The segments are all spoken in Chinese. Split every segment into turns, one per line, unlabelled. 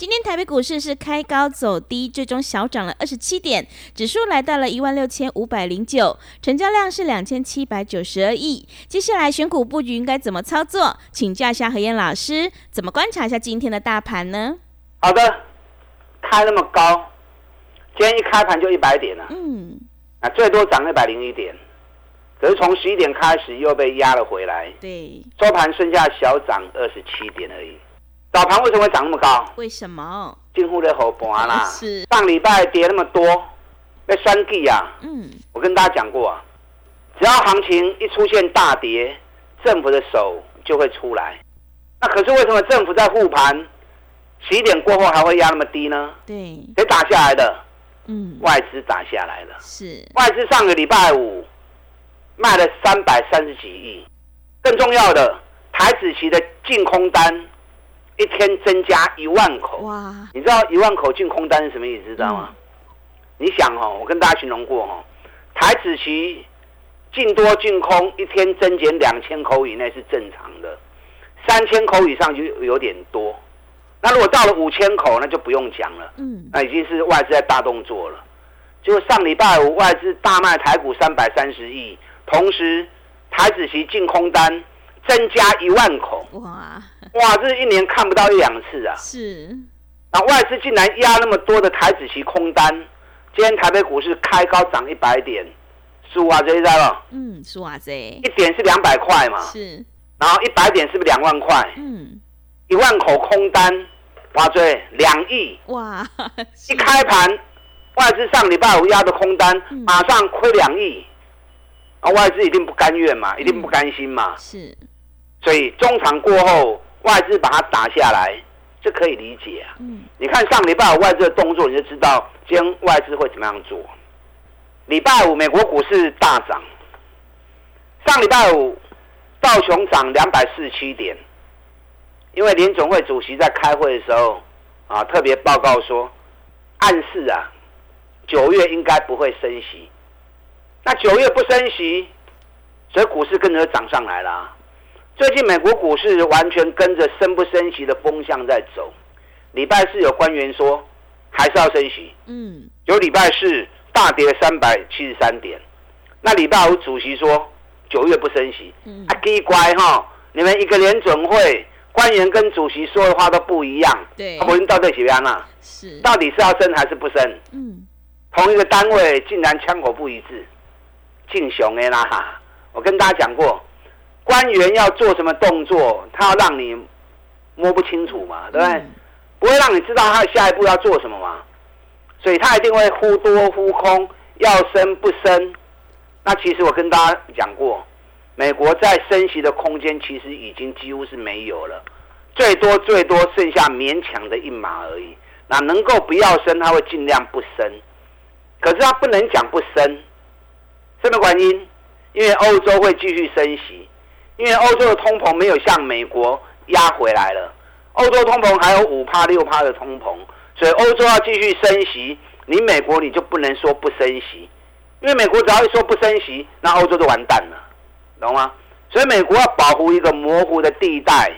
今天台北股市是开高走低，最终小涨了二十七点，指数来到了一万六千五百零九，成交量是两千七百九十二亿。接下来选股布局应该怎么操作？请教一下何燕老师，怎么观察一下今天的大盘呢？
好的，开那么高，今天一开盘就一百点了，嗯，啊，最多涨一百零一点，可是从十一点开始又被压了回来，
对，
收盘剩下小涨二十七点而已。早盘为什么会涨那么高？
为什么？
近乎的后盘啦。
是。
上礼拜跌那么多，被三 G 啊。嗯。我跟大家讲过啊，只要行情一出现大跌，政府的手就会出来。那可是为什么政府在护盘，十一点过后还会压那么低呢？
对。
谁打下来的？嗯。外资打下来了。
是。
外资上个礼拜五卖了三百三十几亿，更重要的，台子期的净空单。一天增加一万口哇！你知道一万口净空单是什么意思？知道吗？你想哦，我跟大家形容过哦，台子期净多净空一天增减两千口以内是正常的，三千口以上就有点多。那如果到了五千口，那就不用讲了。嗯，那已经是外资在大动作了。就上礼拜五外资大卖台股三百三十亿，同时台子期净空单。增加一万口，哇哇，这是一年看不到一两次啊！
是，
那外资竟然压那么多的台子期空单，今天台北股市开高涨一百点，输啊这一在了，
嗯，输啊这。一
点是两百块嘛，
是，
然后一百点是不是两万块？嗯，一万口空单，哇追两亿，哇，一开盘外资上礼拜五压的空单，马上亏两亿，啊，外资一定不甘愿嘛，一定不甘心嘛，
是。
所以中场过后，外资把它打下来，这可以理解啊。嗯，你看上礼拜五外资的动作，你就知道今天外资会怎么样做。礼拜五美国股市大涨，上礼拜五道琼涨两百四十七点，因为联总会主席在开会的时候啊，特别报告说，暗示啊，九月应该不会升息。那九月不升息，所以股市跟着涨上来了。最近美国股市完全跟着升不升息的风向在走。礼拜四有官员说还是要升息，嗯，有礼拜四大跌三百七十三点。那礼拜五主席说九月不升息，嗯，啊，奇乖哈，你们一个联准会官员跟主席说的话都不一样，
对，
我们到底怎么样啊？
是，
到底是要升还是不升？嗯，同一个单位竟然枪口不一致，敬雄哎啦哈！我跟大家讲过。官员要做什么动作，他要让你摸不清楚嘛，对不对？不会让你知道他下一步要做什么嘛，所以他一定会忽多忽空，要升不升。那其实我跟大家讲过，美国在升息的空间其实已经几乎是没有了，最多最多剩下勉强的一码而已。那能够不要升，他会尽量不升。可是他不能讲不升，什么原因？因为欧洲会继续升息。因为欧洲的通膨没有像美国压回来了，欧洲通膨还有五趴六趴的通膨，所以欧洲要继续升息，你美国你就不能说不升息，因为美国只要一说不升息，那欧洲就完蛋了，懂吗？所以美国要保护一个模糊的地带，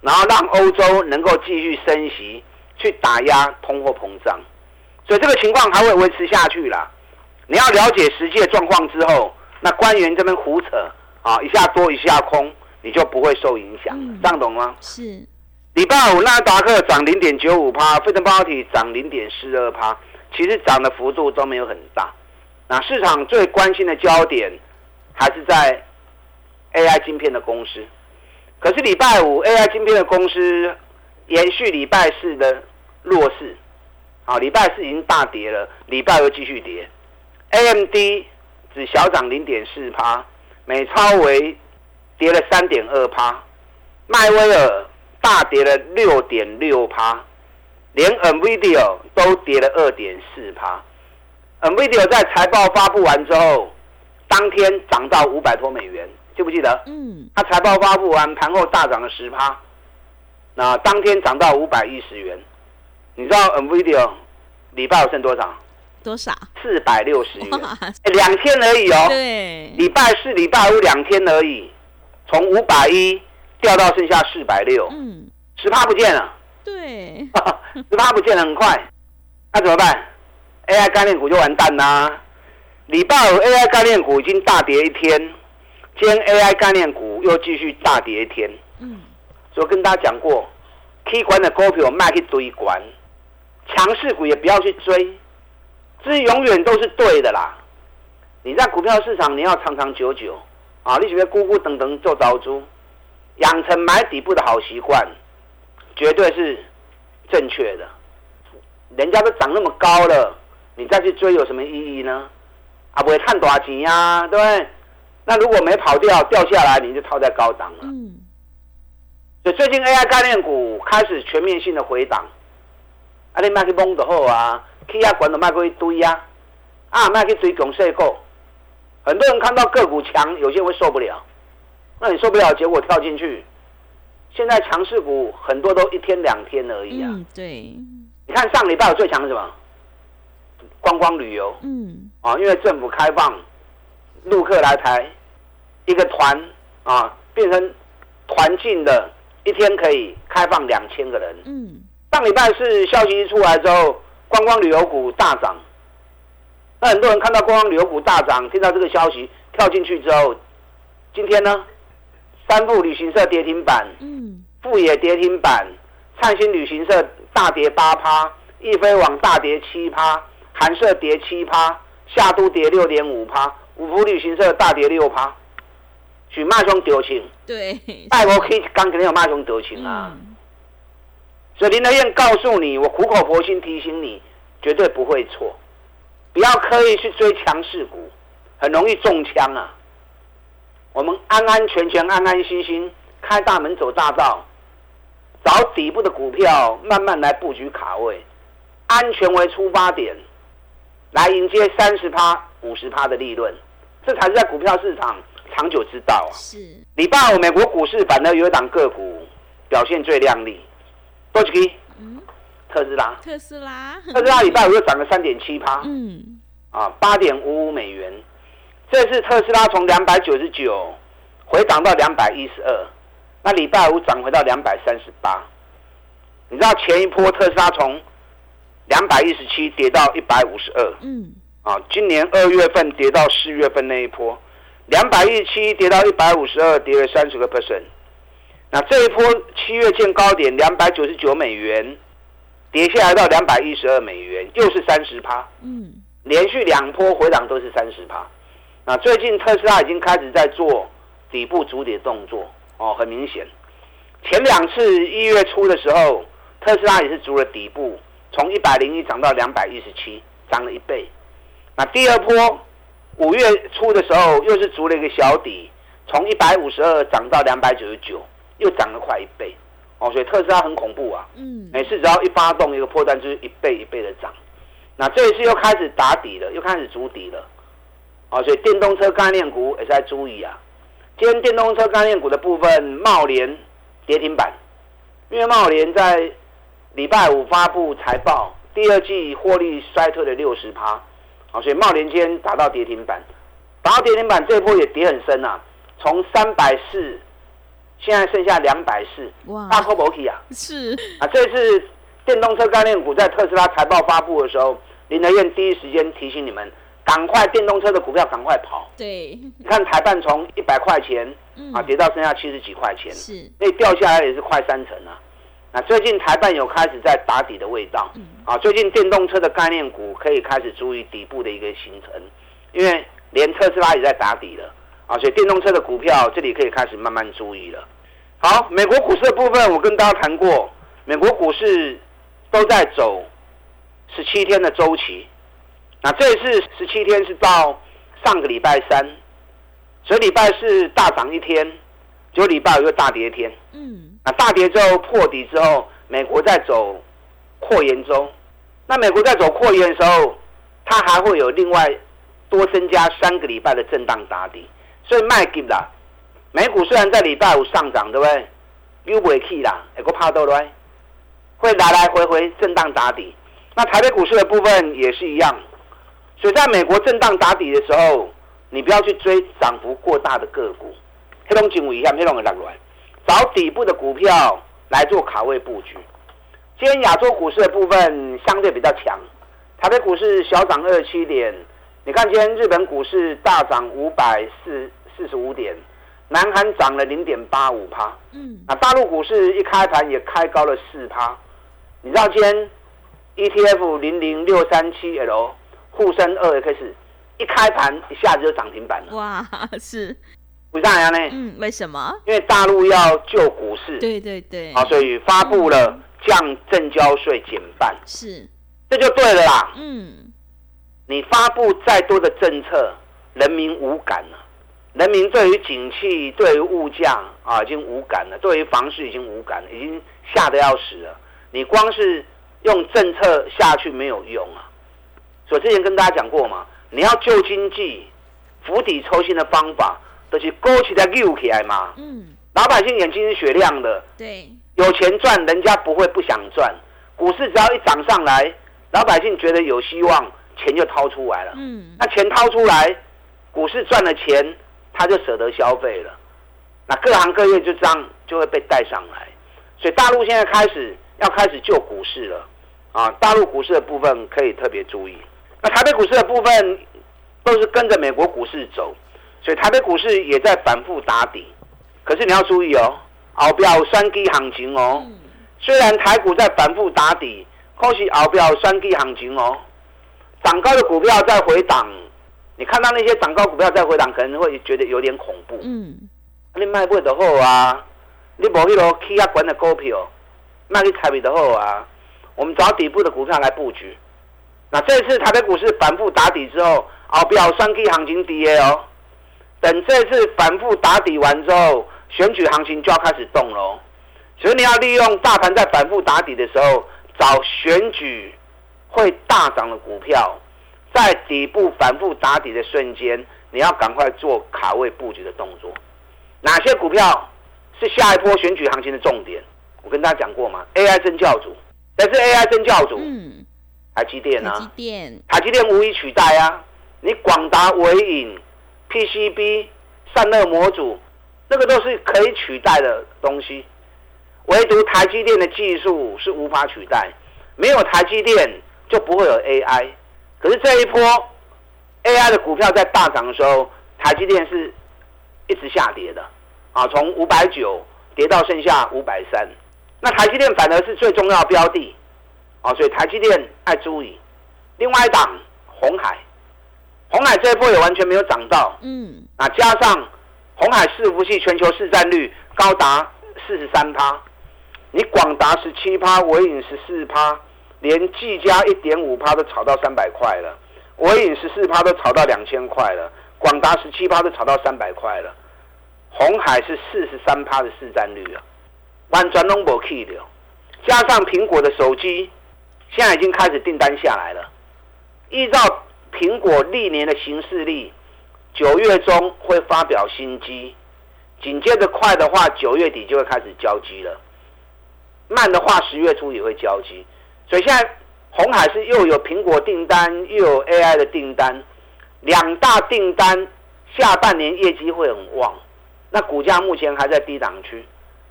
然后让欧洲能够继续升息，去打压通货膨胀，所以这个情况还会维持下去啦。你要了解实际的状况之后，那官员这边胡扯。啊，一下多一下空，你就不会受影响，这样懂吗？
是。
礼拜五纳达克涨零点九五趴，费城半导体涨零点四二趴，其实涨的幅度都没有很大。那市场最关心的焦点还是在 AI 晶片的公司。可是礼拜五 AI 晶片的公司延续礼拜四的弱势，啊，礼拜四已经大跌了，礼拜又继续跌。AMD 只小涨零点四趴，美超维跌了三点二趴，迈威尔大跌了六点六趴，连 NVIDIA 都跌了二点四趴。NVIDIA 在财报发布完之后，当天涨到五百多美元，记不记得？嗯。它财报发布完，盘后大涨了十趴，那当天涨到五百一十元。你知道 NVIDIA 礼拜有剩多少？
多少？
四百六十元，两天而已哦。
对。
礼拜四、礼拜五两天而已，从五百一掉到剩下四百六，嗯，十趴不见了。
对。
十趴不见了，很快。那怎么办？AI 概念股就完蛋啦。礼拜五 AI 概念股已经大跌一天，今天 AI 概念股又继续大跌一天。嗯。所以跟大家讲过，K 管的股票卖去堆管，强势股也不要去追。这永远都是对的啦！你在股票市场，你要长长久久啊！你喜欢咕咕等等做招租，养成买底部的好习惯，绝对是正确的。人家都涨那么高了，你再去追有什么意义呢？啊，不会看多少钱呀，对不对？那如果没跑掉，掉下来你就套在高档了。嗯。所以最近 AI 概念股开始全面性的回档，啊，你卖去崩的后啊！K 压管都卖过一堆呀，啊，卖去追拱势股，很多人看到个股强，有些人会受不了，那你受不了，结果跳进去。现在强势股很多都一天两天而已啊。
嗯，对。
你看上礼拜最强什么？观光旅游。嗯。啊，因为政府开放，陆客来台，一个团啊变成团进的，一天可以开放两千个人。嗯。上礼拜是消息一出来之后。观光旅游股大涨，那很多人看到观光旅游股大涨，听到这个消息跳进去之后，今天呢，三富旅行社跌停板，嗯，富野跌停板，灿星旅行社大跌八趴，易飞网大跌七趴，韩社跌七趴，夏都跌六点五趴，五福旅行社大跌六趴，许骂兄丢情，
对，
爱国 K 刚肯定有骂兄丢情啊。所以林德燕告诉你，我苦口婆心提醒你，绝对不会错，不要刻意去追强势股，很容易中枪啊。我们安安全全、安安心心开大门走大道，找底部的股票，慢慢来布局卡位，安全为出发点，来迎接三十趴、五十趴的利润，这才是在股票市场长久之道啊。
是。
礼拜五美国股市反而有一档个股表现最亮丽。多几个？嗯，特斯拉。
特斯拉。
特斯拉礼拜五又涨了三点七趴。嗯。啊，八点五五美元。这次特斯拉从两百九十九回涨到两百一十二，那礼拜五涨回到两百三十八。你知道前一波特斯拉从两百一十七跌到一百五十二。嗯。啊，今年二月份跌到四月份那一波，两百一十七跌到一百五十二，跌了三十个 percent。那这一波七月见高点两百九十九美元，跌下来到两百一十二美元，又是三十趴。嗯，连续两波回档都是三十趴。那最近特斯拉已经开始在做底部筑底动作哦，很明显。前两次一月初的时候，特斯拉也是筑了底部，从一百零一涨到两百一十七，涨了一倍。那第二波五月初的时候，又是筑了一个小底，从一百五十二涨到两百九十九。又涨了快一倍，哦，所以特斯拉很恐怖啊。嗯，每次只要一发动一个破单，就是一倍一倍的涨。那这一次又开始打底了，又开始筑底了，哦，所以电动车概念股也是在注意啊。今天电动车概念股的部分，茂联跌停板，因为茂联在礼拜五发布财报，第二季获利衰退了六十趴，啊，所以茂联今天打到跌停板，打到跌停板这一波也跌很深啊，从三百四。现在剩下两百四，大口不起啊！
是
啊，这次电动车概念股在特斯拉财报发布的时候，林德燕第一时间提醒你们，赶快电动车的股票赶快跑。
对，
你看台办从一百块钱啊跌到剩下七十几块钱，
是，
那掉下来也是快三成啊。那最近台办有开始在打底的味道，啊，最近电动车的概念股可以开始注意底部的一个形成，因为连特斯拉也在打底了。啊，所以电动车的股票这里可以开始慢慢注意了。好，美国股市的部分我跟大家谈过，美国股市都在走十七天的周期，那这次十七天是到上个礼拜三，所以礼拜四大涨一天，就礼拜五又大跌一天。嗯，那大跌之后破底之后，美国在走扩延中。那美国在走扩延的时候，它还会有另外多增加三个礼拜的震荡打底，所以卖给啦。美股虽然在礼拜五上涨，对不对？又不会去啦，也个怕到来，会来来回回震荡打底。那台北股市的部分也是一样，所以在美国震荡打底的时候，你不要去追涨幅过大的个股，黑龙警卫一下，黑龙的浪来，找底部的股票来做卡位布局。今天亚洲股市的部分相对比较强，台北股市小涨二七点，你看今天日本股市大涨五百四四十五点，南韩涨了零点八五趴，嗯，啊，大陆股市一开盘也开高了四趴，你知道今天 ETF 零零六三七 L 沪深二 X 一开盘一下子就涨停板了，
哇，是。
为啥呢？
嗯，为什么？
因为大陆要救股市，
对对对，
啊，所以发布了降证交税减半，
是，
这就对了啦。嗯，你发布再多的政策，人民无感了。人民对于景气、对于物价啊，已经无感了；对于房市已经无感了，已经吓得要死了。你光是用政策下去没有用啊。所以之前跟大家讲过嘛，你要救经济、釜底抽薪的方法。就是勾起来溜起来嘛，嗯，老百姓眼睛是雪亮的，
对，
有钱赚，人家不会不想赚。股市只要一涨上来，老百姓觉得有希望，钱就掏出来了，嗯，那钱掏出来，股市赚了钱，他就舍得消费了，那各行各业就这样就会被带上来。所以大陆现在开始要开始救股市了，啊，大陆股市的部分可以特别注意。那台北股市的部分都是跟着美国股市走。所以台北股市也在反复打底，可是你要注意哦，熬标三低行情哦。虽然台股在反复打底，可是熬标三低行情哦。涨高的股票在回档，你看到那些涨高股票在回档，可能会觉得有点恐怖。嗯，你卖不得好啊，你无迄个起啊管的股票，卖你台北的好啊。我们找底部的股票来布局。那这次台北股市反复打底之后，熬标三 G 行情跌哦。等这次反复打底完之后，选举行情就要开始动喽。所以你要利用大盘在反复打底的时候，找选举会大涨的股票，在底部反复打底的瞬间，你要赶快做卡位布局的动作。哪些股票是下一波选举行情的重点？我跟大家讲过吗？AI 真教主，但是 AI 真教主，嗯，台积电啊，
台积电，
台积电无以取代啊。你广达、伟影。PCB 散热模组，那个都是可以取代的东西，唯独台积电的技术是无法取代。没有台积电就不会有 AI。可是这一波 AI 的股票在大涨的时候，台积电是一直下跌的啊，从五百九跌到剩下五百三。那台积电反而是最重要标的啊，所以台积电爱注意。另外一档红海。红海这一波也完全没有涨到，嗯，啊，加上红海伺服器全球市占率高达四十三趴，你广达十七趴，伟影十四趴，连技嘉一点五趴都炒到三百块了，伟影十四趴都炒到两千块了，广达十七趴都炒到三百块了，红海是四十三趴的市占率啊，完全拢无去的，加上苹果的手机现在已经开始订单下来了，依照。苹果历年的行事历，九月中会发表新机，紧接着快的话，九月底就会开始交机了。慢的话，十月初也会交机。所以现在红海是又有苹果订单，又有 AI 的订单，两大订单，下半年业绩会很旺。那股价目前还在低档区，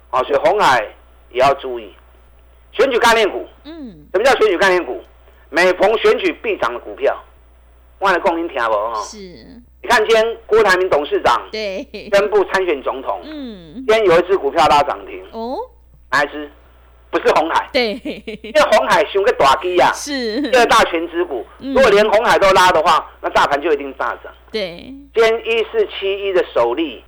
啊，所以红海也要注意。选举概念股，嗯，什么叫选举概念股？每逢选举必涨的股票。忘了供您听不哈？
是，
你看今天郭台铭董事长
对
宣布参选总统，嗯，今天有一只股票拉涨停哦，哪一只？不是红海，
对，
因为红海熊个大基呀，
是。
第二大全指股，如果连红海都拉的话，那大盘就一定大涨。
对，
今天一四七一的首例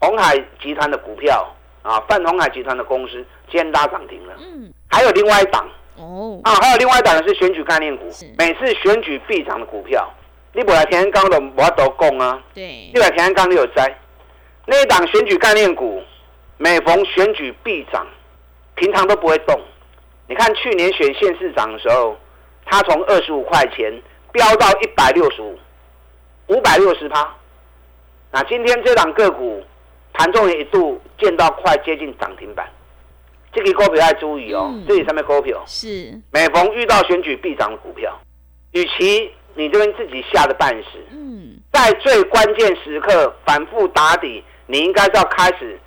红海集团的股票啊，泛红海集团的公司今天拉涨停了，嗯，还有另外一档哦，啊，还有另外一档是选举概念股，每次选举必涨的股票，你本来田安刚的我都供啊，
对，
你本来田安刚你有摘，那一档选举概念股，每逢选举必涨，平常都不会动。你看去年选县市长的时候，它从二十五块钱飙到一百六十五，五百六十趴。那今天这档个股盘中也一度见到快接近涨停板。这个股票要注意哦，这里上面股票
是
每逢遇到选举必涨的股票，与其你这边自己吓得半死，嗯，在最关键时刻反复打底，你应该是要开始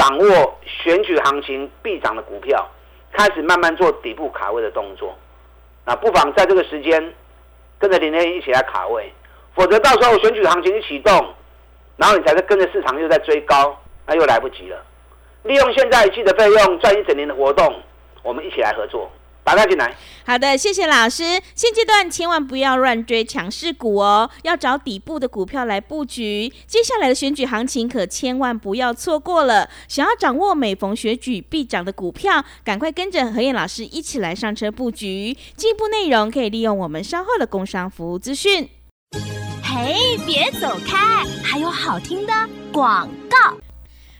掌握选举行情必涨的股票，开始慢慢做底部卡位的动作。那不妨在这个时间跟着林天一起来卡位，否则到时候选举行情一启动，然后你才是跟着市场又在追高，那又来不及了。利用现在一季的费用赚一整年的活动，我们一起来合作，打开进来。
好的，谢谢老师。现阶段千万不要乱追强势股哦，要找底部的股票来布局。接下来的选举行情可千万不要错过了。想要掌握每逢选举必涨的股票，赶快跟着何燕老师一起来上车布局。进一步内容可以利用我们稍后的工商服务资讯。
嘿，别走开，还有好听的广告。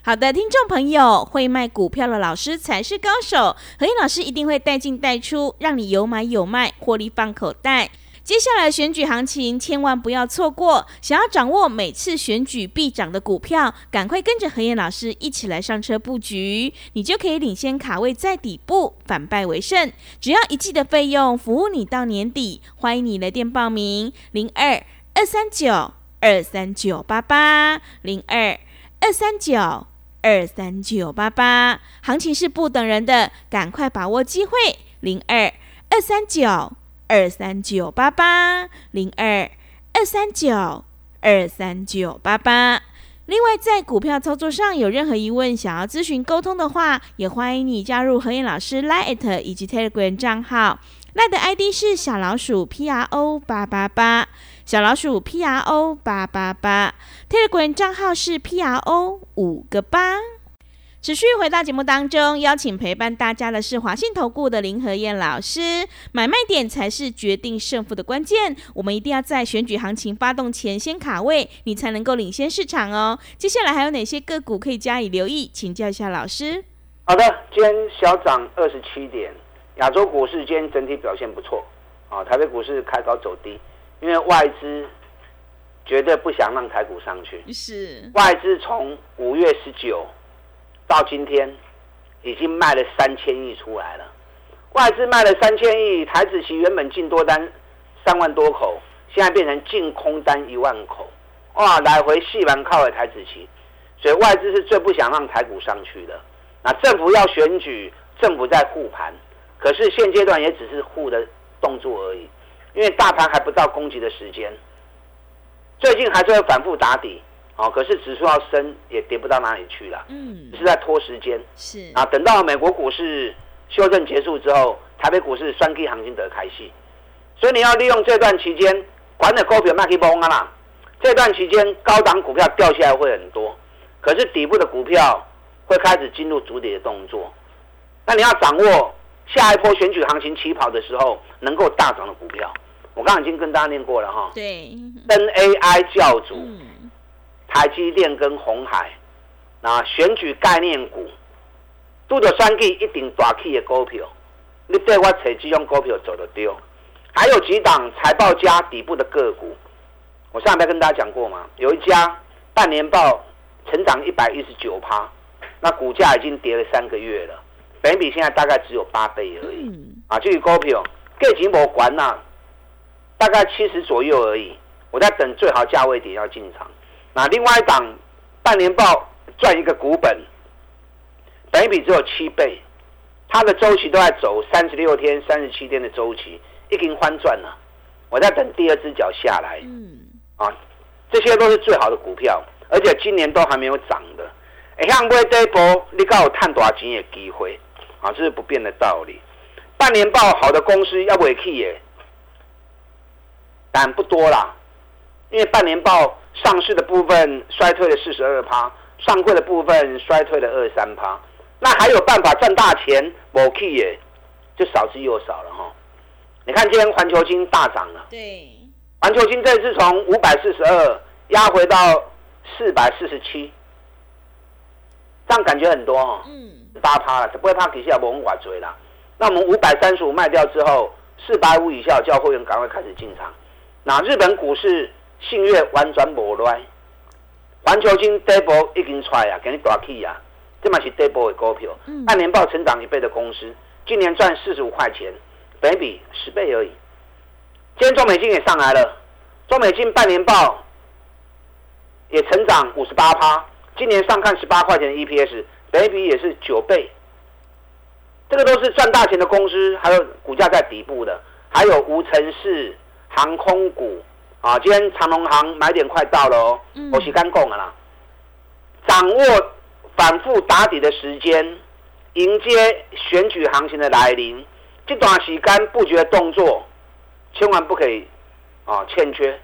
好的，听众朋友，会卖股票的老师才是高手。何燕老师一定会带进带出，让你有买有卖，获利放口袋。接下来选举行情，千万不要错过。想要掌握每次选举必涨的股票，赶快跟着何燕老师一起来上车布局，你就可以领先卡位在底部，反败为胜。只要一季的费用，服务你到年底。欢迎你来电报名：零二二三九二三九八八零二二三九。二三九八八，行情是不等人的，赶快把握机会。零二二三九二三九八八，零二二三九二三九八八。另外，在股票操作上有任何疑问，想要咨询沟通的话，也欢迎你加入何燕老师 Line 以及 Telegram 账号。Line 的 ID 是小老鼠 P R O 八八八。小老鼠 P R O 八八八，Telegram 账号是 P R O 五个八。持续回到节目当中，邀请陪伴大家的是华信投顾的林和燕老师。买卖点才是决定胜负的关键，我们一定要在选举行情发动前先卡位，你才能够领先市场哦。接下来还有哪些个股可以加以留意？请教一下老师。
好的，今天小涨二十七点，亚洲股市今天整体表现不错啊，台北股市开高走低。因为外资绝对不想让台股上去，
是
外资从五月十九到今天已经卖了三千亿出来了。外资卖了三千亿，台子期原本进多单三万多口，现在变成净空单一万口，哇，来回细盘靠了台子期，所以外资是最不想让台股上去的。那政府要选举，政府在护盘，可是现阶段也只是护的动作而已。因为大盘还不到攻击的时间，最近还是会反复打底，哦，可是指数要升也跌不到哪里去了，嗯，是在拖时间，
是。
啊，等到美国股市修正结束之后，台北股市双 K 行情得开戏，所以你要利用这段期间，管的股票卖去崩啊啦，这段期间高档股票掉下来会很多，可是底部的股票会开始进入主底的动作，那你要掌握。下一波选举行情起跑的时候，能够大涨的股票，我刚刚已经跟大家念过了哈。
对
，NAI 教主，台积电跟红海，那选举概念股，都着三 G 一定大起的股票，你对我找这种股票走得丢。还有几档财报加底部的个股，我上礼拜跟大家讲过嘛，有一家半年报成长一百一十九趴，那股价已经跌了三个月了。本比现在大概只有八倍而已，啊，至于股票，价钱无管呐，大概七十左右而已。我在等最好价位点要进场。那另外一档半年报赚一个股本，本比只有七倍，它的周期都在走三十六天、三十七天的周期，已经翻转了。我在等第二只脚下来，嗯啊，这些都是最好的股票，而且今年都还没有涨的。哎，像买这波，你刚有赚大钱的机会。啊，这是不变的道理。半年报好的公司要尾气耶，但不多啦。因为半年报上市的部分衰退了四十二趴，上柜的部分衰退了二三趴。那还有办法赚大钱？尾气耶，就少之又少了哈。你看今天环球金大涨了，
对，
环球金这次从五百四十二压回到四百四十七，这样感觉很多哦，嗯，八趴了，不会怕底下不用管追了。那我们五百三十五卖掉之后，四百五以下叫会员赶快开始进场。那日本股市信越完全无乱，环球金 double 已经出来啊，给你大起啊，这嘛是 double 的股票，半年报成长一倍的公司，今年赚四十五块钱，倍比十倍而已。今天中美金也上来了，中美金半年报也成长五十八趴，今年上看十八块钱的 EPS，倍比也是九倍。这个都是赚大钱的公司，还有股价在底部的，还有无尘室。航空股啊，今天长隆航买点快到了哦，我是刚讲的啦。掌握反复打底的时间，迎接选举行情的来临，这段时间布局的动作，千万不可以啊欠缺。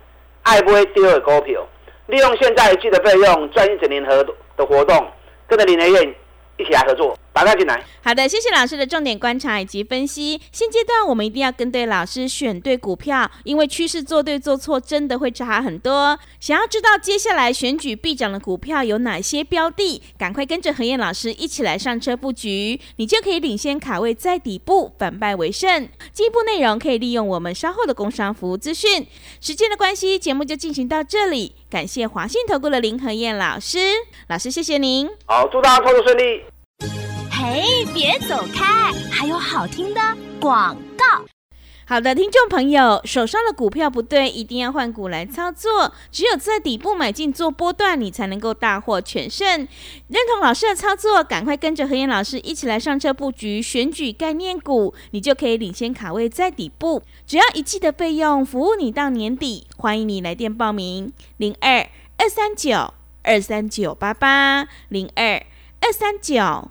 爱不会第二股票，利用现在一季的费用赚一整年合的活动，跟着林德燕一起来合作。打他进来。
好的，谢谢老师的重点观察以及分析。现阶段我们一定要跟对老师，选对股票，因为趋势做对做错真的会差很多。想要知道接下来选举必涨的股票有哪些标的，赶快跟着何燕老师一起来上车布局，你就可以领先卡位在底部，反败为胜。进一步内容可以利用我们稍后的工商服务资讯。时间的关系，节目就进行到这里。感谢华信投顾的林何燕老师，老师谢谢您。
好，祝大家操作顺利。
哎，别走开！还有好听的广告。
好的，听众朋友，手上的股票不对，一定要换股来操作。只有在底部买进做波段，你才能够大获全胜。认同老师的操作，赶快跟着何燕老师一起来上车布局选举概念股，你就可以领先卡位在底部。只要一季的费用，服务你到年底。欢迎你来电报名：零二二三九二三九八八零二二三九。